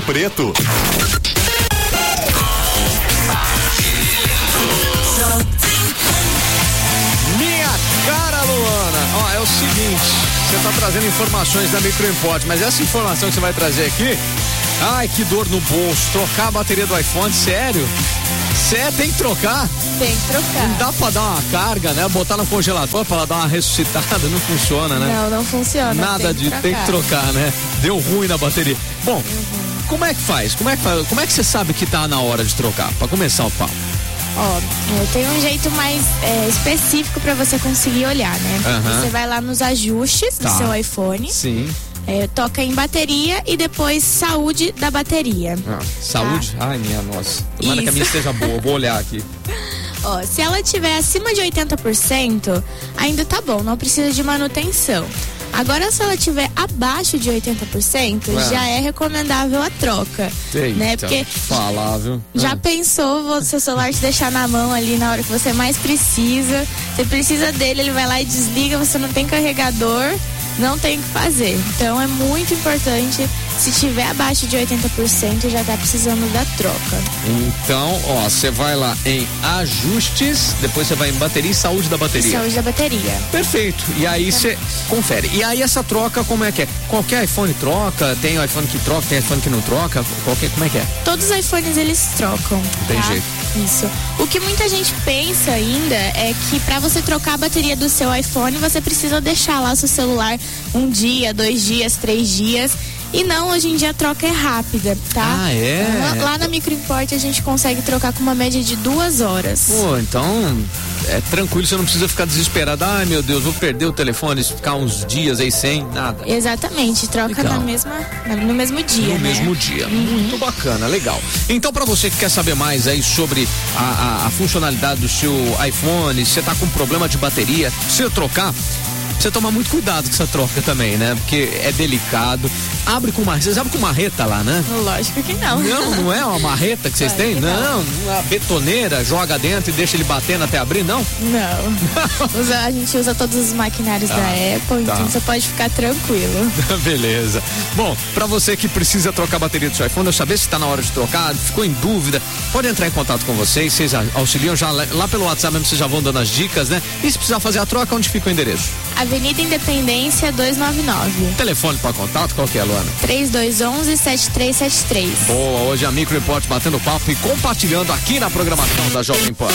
Preto. Minha cara, Luana. Ó, é o seguinte, você tá trazendo informações da Microimport, mas essa informação que você vai trazer aqui, ai, que dor no bolso, trocar a bateria do iPhone, sério? Sério, tem que trocar? Tem que trocar. Não dá pra dar uma carga, né? Botar no congelador pra ela dar uma ressuscitada, não funciona, né? Não, não funciona. Nada tem de tem que trocar, né? Deu ruim na bateria. Bom, como é que faz? Como é que faz? Como é que você sabe que tá na hora de trocar? Pra começar o papo. Ó, é, tem um jeito mais é, específico pra você conseguir olhar, né? Aham. Você vai lá nos ajustes Tá. do seu iPhone, Sim. é, toca em bateria e depois saúde da bateria. Ah, saúde? Ai, minha nossa. Tomara que a Isso. minha esteja boa. Vou olhar aqui. Ó, se ela tiver acima de 80%, ainda tá bom, não precisa de manutenção. Agora, se ela tiver abaixo de 80%, Ué. já é recomendável a troca. Eita, né? Porque falar, viu? Já Ah. pensou seu celular te deixar na mão ali na hora que você mais precisa? Você precisa dele, ele vai lá e desliga, você não tem carregador, não tem o que fazer. Então é muito importante, se tiver abaixo de 80%, já tá precisando da troca. Então, ó, você vai lá em ajustes, depois você vai em bateria e saúde da bateria. Saúde da bateria. Perfeito. E aí você confere. E aí essa troca, como é que é? Qualquer iPhone troca? Tem iPhone que troca, tem iPhone que não troca? Qualquer, como é que é? Todos os iPhones eles trocam. Tem tá? jeito. Isso. O que muita gente pensa ainda é que para você trocar a bateria do seu iPhone, você precisa deixar lá seu celular um dia, dois dias, três dias. E não, hoje em dia a troca é rápida, tá? Ah, é? Lá, lá na Microimport a gente consegue trocar com uma média de duas horas. Pô, então é tranquilo, você não precisa ficar desesperado. Ai meu Deus, vou perder o telefone, ficar uns dias aí sem nada. Exatamente, troca Legal. na mesma, no mesmo dia, no né? mesmo dia. Muito bacana, legal. Então, para você que quer saber mais aí sobre a, a- a funcionalidade do seu iPhone, se você tá com problema de bateria, se eu trocar. Você toma muito cuidado com essa troca também, né? Porque é delicado. Abre com marreta. Vocês abrem com marreta lá, né? Lógico que não. Não, não é uma marreta que vocês Claro têm? que Não, não. uma betoneira, joga dentro e deixa ele batendo até abrir, não? Não. Usa- a gente usa todos os maquinários da Apple, tá. então você pode ficar tranquilo. Beleza. Bom, pra você que precisa trocar a bateria do seu iPhone, eu saber se tá na hora de trocar, ficou em dúvida, pode entrar em contato com vocês, vocês a- auxiliam já lá pelo WhatsApp mesmo, vocês já vão dando as dicas, né? E se precisar fazer a troca, onde fica o endereço? Avenida Independência 299. Telefone para contato, qual que é, Luana? 3211 7373. Boa, hoje a Micro Report batendo papo e compartilhando aqui na programação da Jovem Pan.